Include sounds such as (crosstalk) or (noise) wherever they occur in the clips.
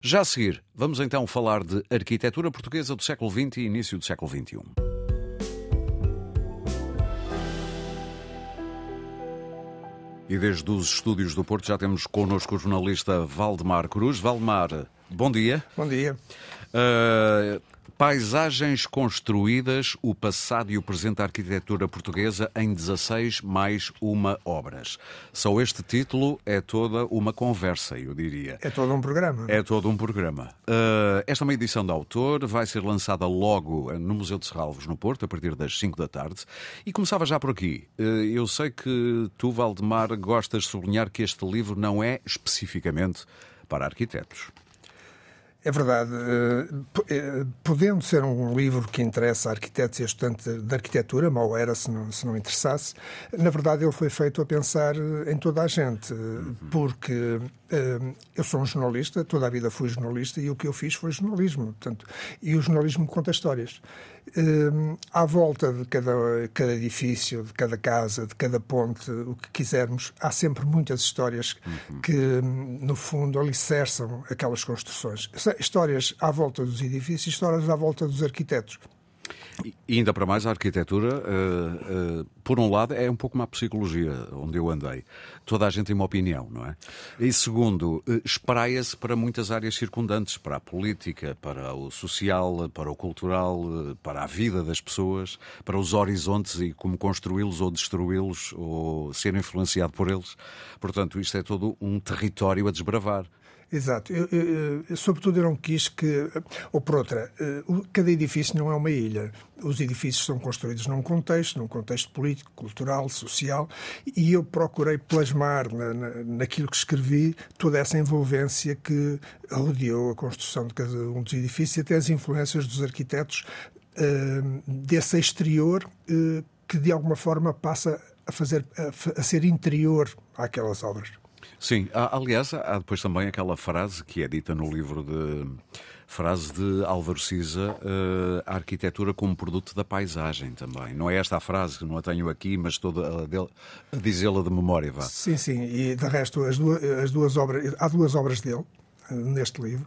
Já a seguir, vamos então falar de arquitetura portuguesa do século XX e início do século XXI. E desde os estúdios do Porto já temos connosco o jornalista Valdemar Cruz. Valdemar, bom dia. Bom dia. Uh, Paisagens construídas, o passado e o presente da arquitetura portuguesa em 16 mais uma obras. Só este título é toda uma conversa, eu diria. É todo um programa. É todo um programa. Uh, esta é uma edição de autor, vai ser lançada logo no Museu de Serralvos, no Porto, a partir das 5 da tarde. E começava já por aqui. Uh, eu sei que tu, Valdemar, gostas de sublinhar que este livro não é especificamente para arquitetos. É verdade. Eh, eh, podendo ser um livro que interessa a arquitetos e a estudantes de arquitetura, mal era se não, se não interessasse, na verdade ele foi feito a pensar em toda a gente, porque eu sou um jornalista, toda a vida fui jornalista e o que eu fiz foi jornalismo. Portanto, e o jornalismo conta histórias. À volta de cada, cada edifício, de cada casa, de cada ponte, o que quisermos, há sempre muitas histórias uhum. que, no fundo, alicerçam aquelas construções. Histórias à volta dos edifícios, histórias à volta dos arquitetos. E ainda para mais, a arquitetura, uh, uh, por um lado, é um pouco uma psicologia onde eu andei. Toda a gente tem uma opinião, não é? E segundo, uh, espraia-se para muitas áreas circundantes, para a política, para o social, para o cultural, para a vida das pessoas, para os horizontes e como construí-los ou destruí-los ou ser influenciado por eles. Portanto, isto é todo um território a desbravar. Exato. Eu, eu, eu, sobretudo, eu não quis que. Ou por outra, eh, cada edifício não é uma ilha. Os edifícios são construídos num contexto, num contexto político, cultural, social, e eu procurei plasmar na, na, naquilo que escrevi toda essa envolvência que rodeou a construção de cada um dos edifícios e até as influências dos arquitetos uh, desse exterior uh, que, de alguma forma, passa a, fazer, a, a ser interior àquelas obras. Sim, aliás, há depois também aquela frase que é dita no livro de frase de Álvaro Siza, uh, a arquitetura como produto da paisagem também. Não é esta a frase, não a tenho aqui, mas estou a, a dizê-la de memória, vá. Sim, sim, e de resto as duas, as duas obras, há duas obras dele eh, neste livro,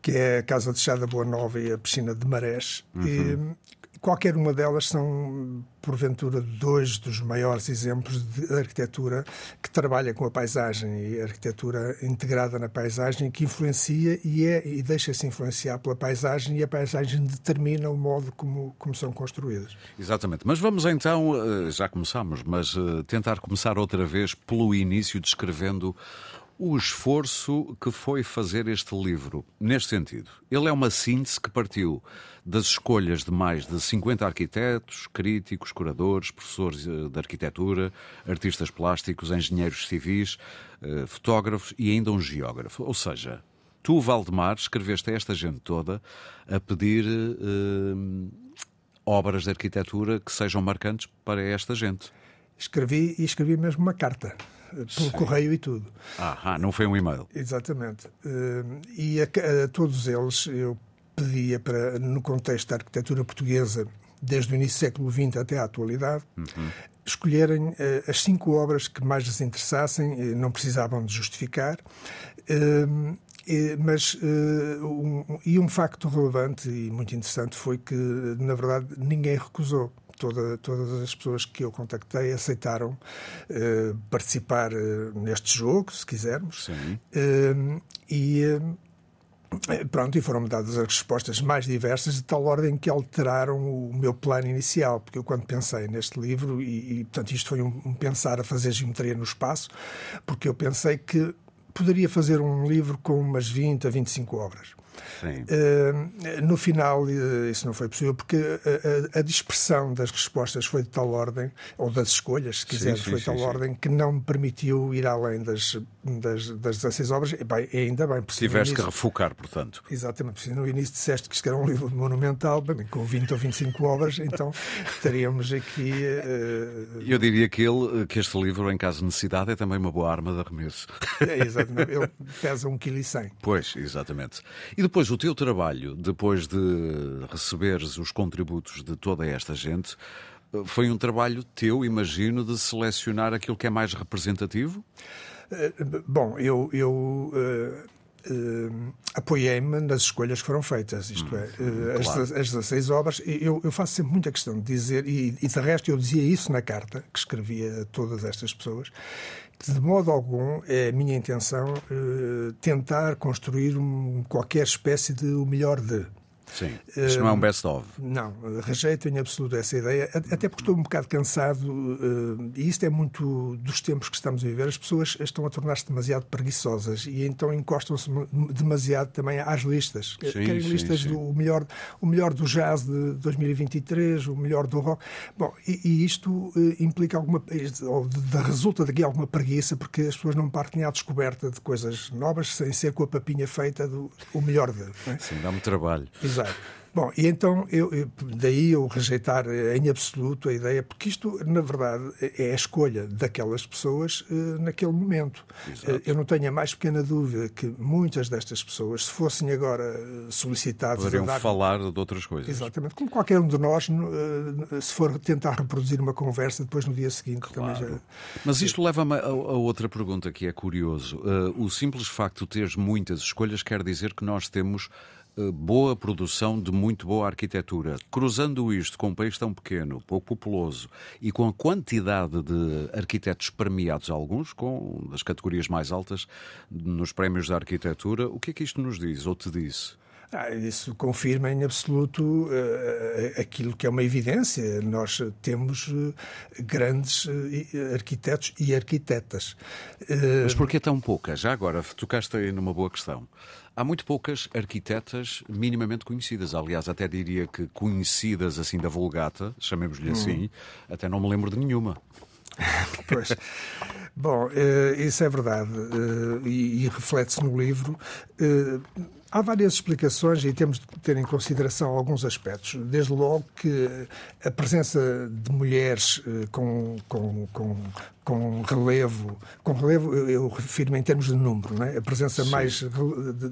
que é a Casa de Chá da Boa Nova e a Piscina de Marés. Uhum. E, Qualquer uma delas são, porventura, dois dos maiores exemplos de arquitetura que trabalha com a paisagem e a arquitetura integrada na paisagem que influencia e, é, e deixa-se influenciar pela paisagem e a paisagem determina o modo como, como são construídas. Exatamente. Mas vamos então, eh, já começamos, mas eh, tentar começar outra vez pelo início, descrevendo o esforço que foi fazer este livro, neste sentido. Ele é uma síntese que partiu das escolhas de mais de 50 arquitetos, críticos, curadores, professores eh, de arquitetura, artistas plásticos, engenheiros civis, eh, fotógrafos e ainda um geógrafo. Ou seja, tu, Valdemar, escreveste a esta gente toda a pedir uh, obras de arquitetura que sejam marcantes para esta gente. Escrevi e escrevi mesmo uma carta pelo Sim. correio e tudo. Ah, não foi um e-mail. Exatamente. Uh, e a, a, todos eles eu pedia para, no contexto da arquitetura portuguesa, desde o início do século XX até à atualidade, uhum. escolherem uh, as cinco obras que mais lhes interessassem, uh, não precisavam de justificar. Mas um, e um facto relevante e muito interessante foi que, na verdade, ninguém recusou toda, todas as pessoas que eu contactei aceitaram uh, participar uh, neste jogo, se quisermos. Uh, e Pronto, e foram-me dadas as respostas mais diversas, de tal ordem que alteraram o meu plano inicial, porque eu, quando pensei neste livro, e, e portanto, isto foi um, um pensar a fazer geometria no espaço, porque eu pensei que poderia fazer um livro com umas 20 a 25 obras. Uh, no final, uh, isso não foi possível, porque a, a, a, dispersão das respostas foi de tal ordem, ou das escolhas, se quiseres, foi de tal sim, ordem, que não me permitiu ir além das, das, das 16 obras. E, bem, ainda bem. Tiveste que refocar, portanto. Exatamente. Se no início disseste que isto era um livro monumental, bem, com 20 ou 25 obras, então (laughs) teríamos aqui. Uh... Eu diria que, ele, que este livro, em caso de necessidade, é também uma boa arma de arremesso. É, exatamente. Ele (laughs) pesa 1,1 kg. Pois, exatamente. E depois, o teu trabalho, depois de receberes os contributos de toda esta gente, foi um trabalho teu, imagino, de selecionar aquilo que é mais representativo? Eh, bom, eu, eu uh, uh, apoiei-me nas escolhas que foram feitas, isto hum, é, uh, claro. as, as 16 obras. Eu, eu, faço sempre muita questão de dizer, e, e de resto eu dizia isso na carta que escrevia a todas estas pessoas, que de modo algum é a minha intenção uh, tentar construir um, qualquer espécie de o melhor de. Sim. Isto não é um best-of. Não, rejeito em absoluto essa ideia, até porque estou um bocado cansado, e isto é muito dos tempos que estamos a viver. As pessoas estão a tornar-se demasiado preguiçosas e então encostam-se demasiado também às listas. Sim, Querem sim, listas sim. do melhor, o melhor do jazz de 2023, o melhor do rock. Bom, e, e isto implica alguma, ou resulta daqui alguma preguiça, porque as pessoas não partem à descoberta de coisas novas sem ser com a papinha feita do o melhor de. É? Sim, dá-me trabalho. Exato. Bom, e então eu, eu, daí eu rejeitar em absoluto a ideia, porque isto, na verdade, é a escolha daquelas pessoas uh, naquele momento. Uh, eu não tenho a mais pequena dúvida que muitas destas pessoas, se fossem agora solicitadas. Poderiam dar... falar de outras coisas. Exatamente, como qualquer um de nós, uh, se for tentar reproduzir uma conversa, depois no dia seguinte claro. também já. Mas isto leva-me a, a, outra pergunta que é curioso. o simples facto de teres muitas escolhas quer dizer que nós temos eh, boa produção de muito boa arquitetura. Cruzando isto com um país tão pequeno, pouco populoso e com a quantidade de arquitetos premiados, alguns com das categorias mais altas nos prémios da arquitetura, o que é que isto nos diz ou te disse? Ah, isso confirma em absoluto uh, aquilo que é uma evidência. Nós temos uh, grandes uh, arquitetos e arquitetas. Mas por que tão poucas? Já agora, tocaste aí numa boa questão. Há muito poucas arquitetas minimamente conhecidas. Aliás, até diria que conhecidas assim da Vulgata, chamemos-lhe assim, hum. até não me lembro de nenhuma. (laughs) pois. Bom, isso é verdade e, e reflete-se no livro. Há várias explicações e temos de ter em consideração alguns aspectos. Desde logo que a presença de mulheres eh, com, com, com, com relevo, com relevo eu refiro-me em termos de número, é? a presença sim. mais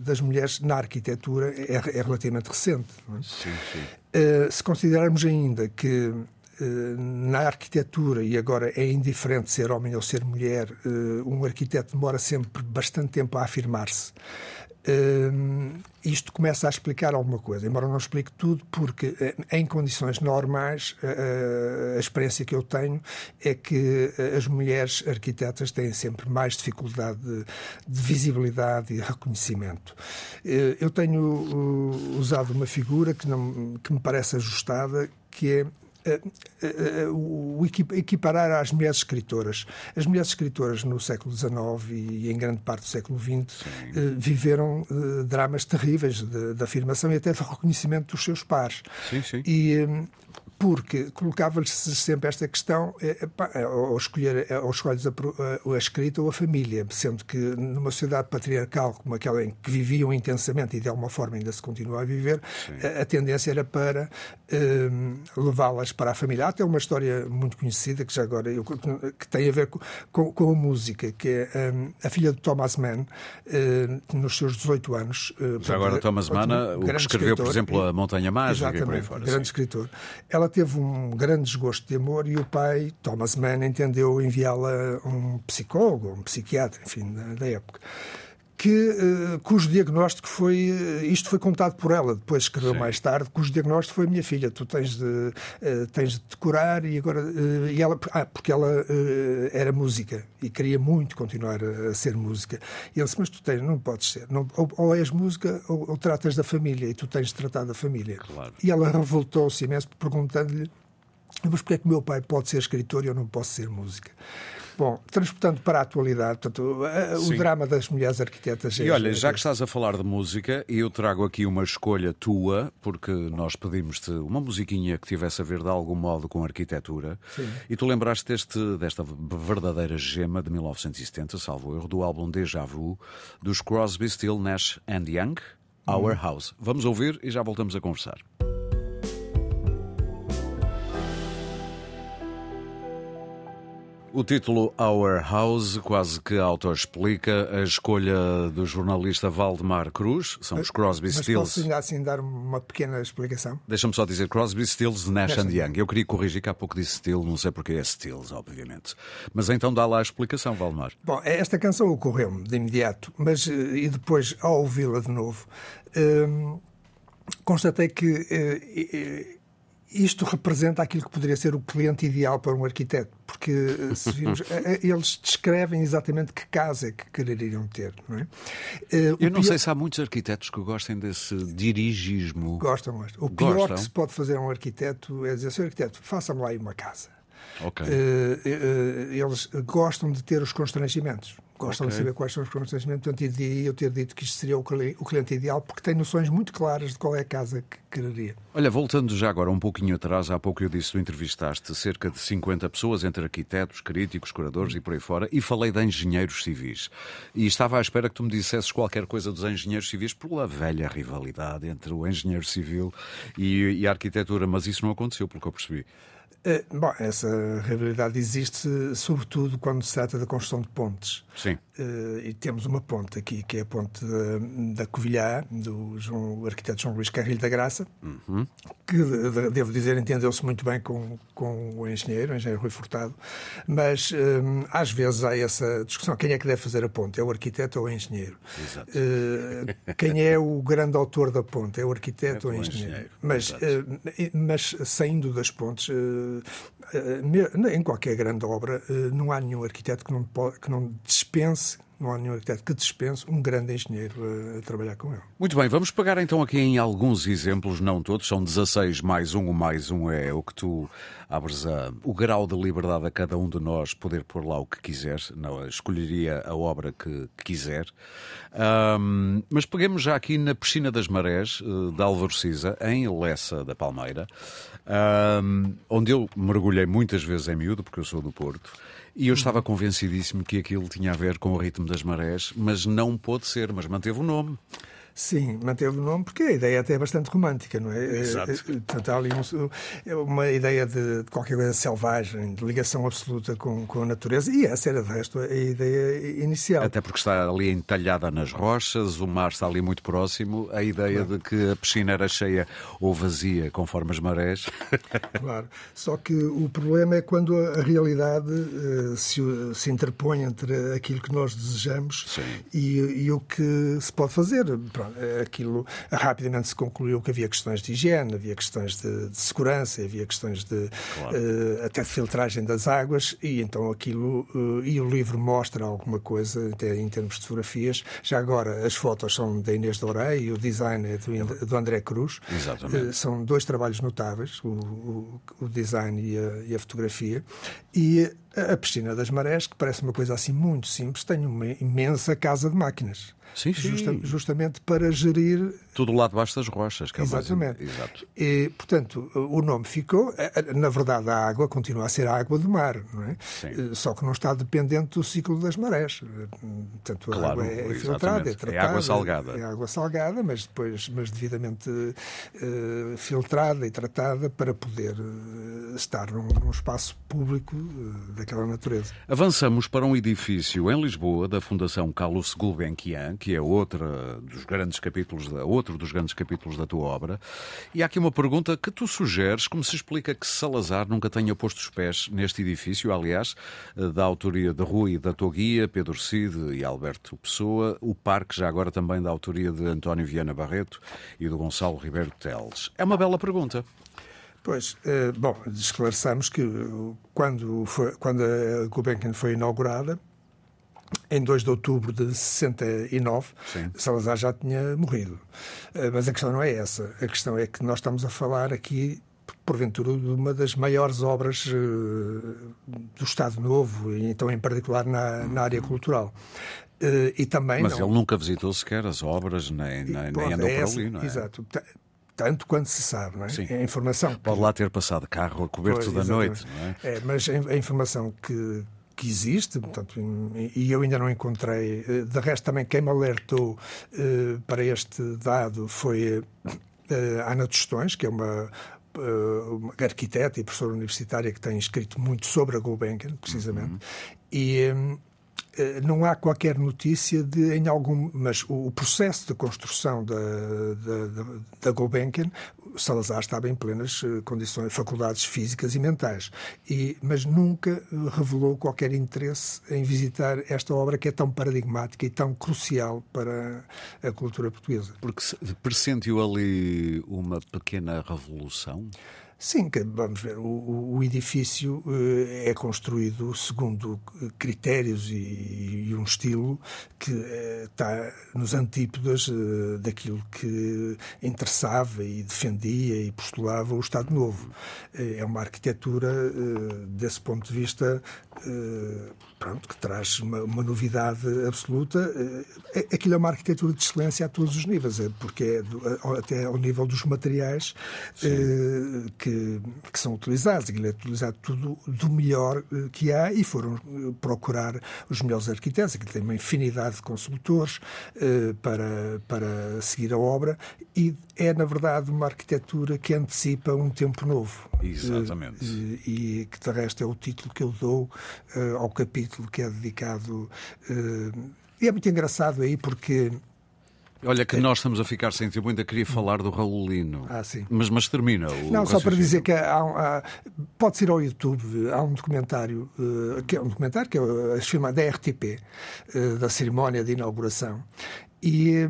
das mulheres na arquitetura é, é relativamente recente. É? Sim, sim. Eh, se considerarmos ainda que eh, na arquitetura, e agora é indiferente ser homem ou ser mulher, um arquiteto demora sempre bastante tempo a afirmar-se. Uh, isto começa a explicar alguma coisa, embora não explique tudo, porque eh, em condições normais a, a experiência que eu tenho é que as mulheres arquitetas têm sempre mais dificuldade de, de visibilidade e reconhecimento. Uh, eu tenho uh, usado uma figura que, não, que me parece ajustada, que é o equiparar às mulheres escritoras. As mulheres escritoras no século XIX e em grande parte do século XX viveram dramas terríveis de, de, afirmação e até de reconhecimento dos seus pares. Sim, sim. E porque colocava-lhes sempre esta questão ao escolher ou escolhes a, a, escrita ou a família, sendo que numa sociedade patriarcal como aquela em que viviam intensamente e de alguma forma ainda se continua a viver, a, a, tendência era para um, levá-las para a família. Há até uma história muito conhecida que já agora eu, que tem a ver com, com, com a música, que é um, a filha de Thomas Mann, nos seus 18 anos. Já agora Thomas Mann, o que escreveu, por exemplo, A Montanha Mágica e por aí fora. Grande sim. escritor. Ela ela teve um grande desgosto de amor e o pai, Thomas Mann, entendeu enviá-la a um psicólogo, um psiquiatra, enfim, da, da época que, uh, cujo diagnóstico foi. Uh, isto foi contado por ela, depois escreveu Sim. mais tarde, cujo diagnóstico foi: minha filha, tu tens de, uh, tens de decorar, e agora. e ela, ah, porque ela era música e queria muito continuar a, ser música. E ele disse: Mas tu tens, não podes ser. Não, ou, ou és música ou, ou, tratas da família, e tu tens de tratar da família. Claro. E ela revoltou-se imenso perguntando-lhe mas porquê é que o meu pai pode ser escritor e eu não posso ser música? Bom, transportando para a atualidade, portanto, o Sim. drama das mulheres arquitetas. E olha, já que estás a falar de música, eu trago aqui uma escolha tua, porque nós pedimos-te uma musiquinha que tivesse a ver de algum modo com arquitetura. Sim. E tu lembraste deste, desta verdadeira gema de 1970, salvo erro, do álbum Deja Vu, dos Crosby, Still, Nash and Young, Our hum. House. Vamos ouvir e já voltamos a conversar. O título Our House quase que auto-explica a escolha do jornalista Valdemar Cruz, são os Crosby, Mas Stills. posso ainda assim dar uma pequena explicação? Deixa-me só dizer Crosby, Stills, Nash Nash and Young. Eu queria corrigir que há pouco disse Stills, não sei porque é Stills, obviamente. Mas então dá lá a explicação, Valdemar. Bom, esta canção ocorreu-me de imediato, mas eh, e depois, ao ouvi-la de novo, hum, constatei que eh, eh, isto representa aquilo que poderia ser o cliente ideal para um arquiteto, porque eh, se vimos, (laughs) eh, eh, eles descrevem exatamente que casa é que quereriam ter, não é? O Eu não pior- sei se há muitos arquitetos que gostem desse dirigismo. Gostam, gostam. O pior Gostam? que se pode fazer a um arquiteto é dizer, Sr. arquiteto, faça-me lá aí uma casa. Ok. Eh, eh, eles gostam de ter os constrangimentos. Gostam Ok. de saber quais são os constrangimentos. Portanto, e daí eu ter dito que isto seria o cliente ideal, porque tem noções muito claras de qual é a casa que quereria. Olha, voltando já agora um pouquinho atrás, há pouco eu disse, tu entrevistaste cerca de 50 pessoas, entre arquitetos, críticos, curadores e por aí fora, e falei de engenheiros civis. E estava à espera que tu me dissesses qualquer coisa dos engenheiros civis pela velha rivalidade entre o engenheiro civil e, e a arquitetura, mas isso não aconteceu, pelo que eu percebi. Eh, bom, essa rivalidade existe sobretudo quando se trata da construção de pontes. Sim. Eh, e temos uma ponte aqui, que é a ponte da, Covilhã, do João, arquiteto João Luís Carrilho da Graça, que, de- devo dizer, entendeu-se muito bem com, com o engenheiro, o engenheiro Rui Furtado, mas eh, às vezes há essa discussão, quem é que deve fazer a ponte? É o arquiteto ou o engenheiro? Exato. Quem é o grande autor da ponte? É o arquiteto ou o engenheiro? engenheiro, Mas, mas saindo das pontes, em qualquer grande obra, eh, não há nenhum arquiteto que não, que não dispense, não há nenhum arquiteto que dispense um grande engenheiro a, trabalhar com ele. Muito bem, vamos pegar então aqui em alguns exemplos, não todos, são 16 mais um, o mais um é o que tu abres a, o grau de liberdade a cada um de nós poder pôr lá o que quiser, não, escolheria a obra que, que quiser. Ahm, mas peguemos já aqui na Piscina das Marés, eh, de Álvaro Siza, em Lessa da Palmeira, ahm, onde eu mergulhei muitas vezes em miúdo, porque eu sou do Porto. E eu estava convencidíssimo que aquilo tinha a ver com o ritmo das marés, mas não pôde ser, mas manteve o nome. Sim, manteve o nome porque a ideia até é bastante romântica, não é? Exato. Eh, eh, Portanto, há ali um- é uma ideia de, de qualquer coisa selvagem, de ligação absoluta com, com a natureza, e essa era, de resto, a ideia inicial. Até porque está ali entalhada nas rochas, o mar está ali muito próximo. A ideia de que a piscina era cheia ou vazia, conforme as marés. (laughs) Claro. Só que o problema é quando a realidade eh, se, se interpõe entre aquilo que nós desejamos e, e o que se pode fazer. Pronto, eh, aquilo rapidamente se concluiu que havia questões de higiene, havia questões de, de segurança, havia questões de Claro. eh, até de filtragem das águas e então aquilo eh, e o livro mostra alguma coisa até em termos de fotografias. Já agora as fotos são da Inês Dourei e o design é do, do André Cruz. Exatamente. Eh, são dois trabalhos notáveis, o, o- o design e a, e a fotografia. E a, piscina das marés, que parece uma coisa assim muito simples, tem uma imensa casa de máquinas. Sim, sim. justamente para gerir Tudo lá debaixo das rochas. Que é o mais- Exatamente. Exato. E, portanto, o nome ficou. Na verdade, a água continua a ser a água do mar, não é? Sim. Eh, Só que não está dependente do ciclo das marés. Eh, Portanto, a Claro, água é exatamente. filtrada, é É tratada. água salgada. É água salgada, mas depois mas devidamente eh, filtrada e tratada para poder eh, estar num, num espaço público eh, daquela natureza. Avançamos para um edifício em Lisboa da Fundação Carlos Gulbenkian, que é outra dos grandes capítulos da, outro dos grandes capítulos da tua obra. E há aqui uma pergunta que tu sugeres, como se explica que Salazar nunca tenha posto os pés neste edifício, aliás, eh, da autoria de Rui da Toguia, Pedro Cid e Alberto Pessoa, o parque já agora também da autoria de António Viana Barreto e do Gonçalo Ribeiro Teles. É uma bela pergunta. Pois, eh, bom, esclareçamos que eh, quando, foi, quando a Gulbenkian foi inaugurada, em 2 de outubro de 69, Sim. Salazar já tinha morrido. Eh, Mas a questão não é essa. A questão é que nós estamos a falar aqui, porventura, de uma das maiores obras do Estado Novo, e então em particular na, na área cultural. Eh, E também Mas não- ele nunca visitou sequer as obras, nem, nem, nem Pronto, andou é por essa- ali, não é? Exato. Ta- Tanto quanto se sabe, não é? Sim. É a informação. que- Pode lá ter passado carro a coberto da noite, não é? É, mas a a informação que, que existe, portanto, e eu ainda não encontrei, eh, de resto também quem me alertou eh, para este dado foi eh, Ana Tostões, que é uma uma arquiteta e professora universitária que tem escrito muito sobre a Gulbenkian, precisamente, uhum. e um, eh, não há qualquer notícia de em algum, mas o, processo de construção da, da, da Gulbenkian, Salazar estava em plenas eh, condições, faculdades físicas e mentais, e, mas nunca revelou qualquer interesse em visitar esta obra que é tão paradigmática e tão crucial para a cultura portuguesa. Porque pressentiu ali uma pequena revolução? Sim, vamos ver, o, o edifício uh, é construído segundo critérios e, e um estilo que está nos antípodas uh, daquilo que interessava e defendia e postulava o Estado Novo. é uma arquitetura, desse ponto de vista, pronto, que traz uma, uma novidade absoluta. aquilo é uma arquitetura de excelência a todos os níveis, porque é do, até ao nível dos materiais que que, que são utilizados. Aquilo é utilizado tudo do melhor eh, que há e foram eh, procurar os melhores arquitetos. Aquilo tem uma infinidade de consultores uh, para, para seguir a obra e é, na verdade, uma arquitetura que antecipa um tempo novo. Exatamente. E que, de resto, é o título que eu dou ao capítulo que é dedicado. e é muito engraçado aí porque Olha que nós estamos a ficar sem tempo, ainda queria falar do Raulino. Ah, sim. Mas, mas termina. Não, só para dizer que há, há, pode ir ao YouTube, há um documentário, uh, que é um documentário que é a firma da RTP, uh, da cerimónia de inauguração. E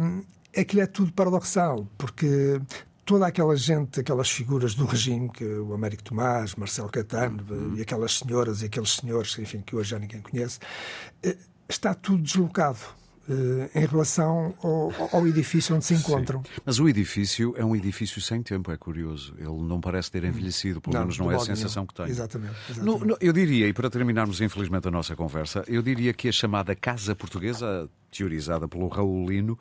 aquilo é tudo paradoxal, porque toda aquela gente, aquelas figuras do regime, que o Américo Tomás, Marcelo Catano uhum. e aquelas senhoras e aqueles senhores, enfim, que hoje já ninguém conhece, está tudo deslocado eh, em relação ao, ao, edifício onde se encontram. Sim. Mas o edifício é um edifício sem tempo, é curioso. Ele não parece ter envelhecido, pelo não, menos não é a sensação nenhum. que tem. Exatamente. exatamente. No, no, eu diria, e para terminarmos infelizmente a nossa conversa, eu diria que a chamada Casa Portuguesa, teorizada pelo Raulino,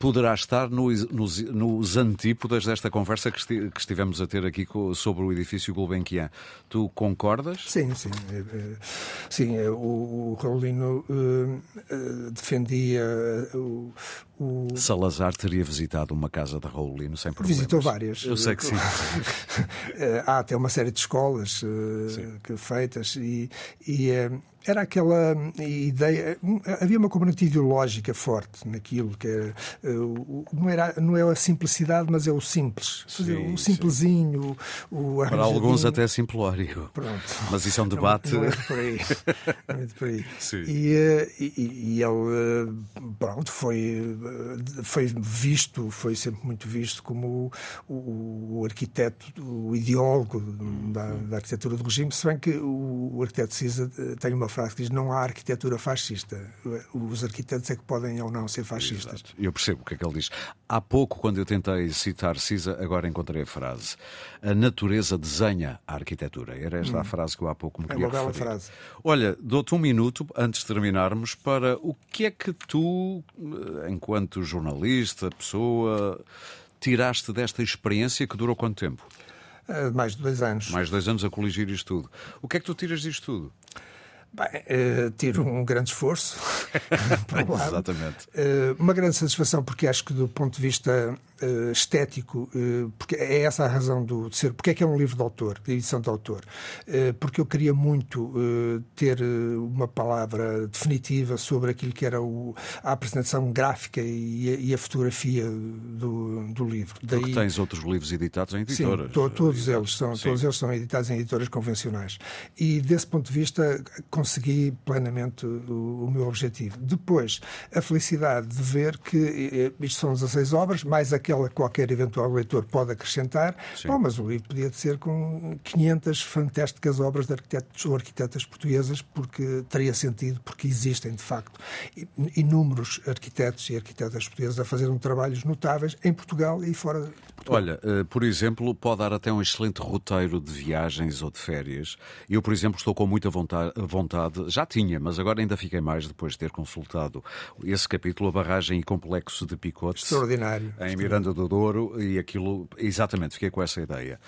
poderá estar nos, nos, nos antípodas desta conversa que, esti, que, estivemos a ter aqui sobre o edifício Gulbenkian. Tu concordas? Sim, sim. É, é, sim, é, o, o Raulino uh, defendia o, o... Salazar teria visitado uma casa de Raulino sem problemas. Visitou várias. Eu sei que sim. (laughs) Há até uma série de escolas que, feitas e, e uh, era aquela ideia. Havia uma componente ideológica forte naquilo, que era, não, era, não é a simplicidade, mas é o simples. Sim, o simplesinho, o, o Para alguns até simplório. Pronto. Mas isso é um debate. Não, não é por aí. (laughs) Não é por aí. Sim. E, e, e ele, pronto, foi foi visto, foi sempre muito visto como o, o arquiteto, o ideólogo da, da, arquitetura do regime, se bem que o, o arquiteto Cisa eh, tem uma frase que diz não há arquitetura fascista. Os arquitetos é que podem ou não ser fascistas. Exato. Eu percebo o que é que ele diz. Há pouco, quando eu tentei citar Cisa, agora encontrei a frase. A natureza desenha a arquitetura. Era esta hum. a frase que eu há pouco me queria É uma bela frase. Olha, dou-te um minuto, antes de terminarmos, para o que é que tu, eh, enquanto enquanto jornalista, pessoa, tiraste desta experiência que durou quanto tempo? Uh, mais de dois anos. Mais de dois anos a coligir isto tudo. O que é que tu tiras disto tudo? Bem, uh, tiro um grande esforço. (laughs) Exatamente. Uh, uma grande satisfação, porque acho que do ponto de vista uh, estético, porque é essa a razão do, de ser. Porque é que é um livro de autor, de edição de autor? Porque eu queria muito ter uma palavra definitiva sobre aquilo que era o, a apresentação gráfica e a, e a fotografia do, do livro. Daí, porque tens outros livros editados em editoras. Sim, to, todos, eles são, todos eles são editados em editoras convencionais. E desse ponto de vista consegui plenamente o, o meu objetivo. Depois, a felicidade de ver que isto são 16 obras, mais aquela que qualquer eventual leitor pode acrescentar. Bom, mas o livro podia ser com 500 fantásticas obras de arquitetos ou arquitetas portuguesas, porque teria sentido, porque existem, de facto, inúmeros arquitetos e arquitetas portuguesas a fazer um trabalhos notáveis em Portugal e fora de Portugal. Olha, eh, por exemplo, pode dar até um excelente roteiro de viagens ou de férias. Eu, por exemplo, estou com muita vontade, já tinha, mas agora ainda fiquei mais depois de ter consultado esse capítulo, a barragem e complexo de Picotes. Extraordinário. Em Miranda do Douro e aquilo, exatamente, fiquei com essa ideia.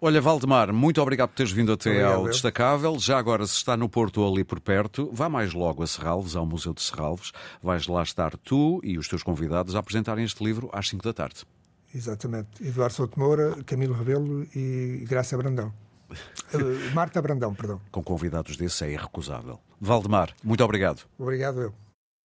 Olha, Valdemar, muito obrigado por teres vindo até obrigado, ao Destacável. Já agora, se está no Porto ou ali por perto, vá mais logo a Serralves, ao Museu de Serralves. Vais lá estar tu e os teus convidados a apresentarem este livro às 5 da tarde. Exatamente. Eduardo Souto Moura, Camilo Rebelo e Graça Brandão. Uh, Marta Brandão, perdão. Com convidados desse é irrecusável. Valdemar, muito obrigado. Obrigado eu.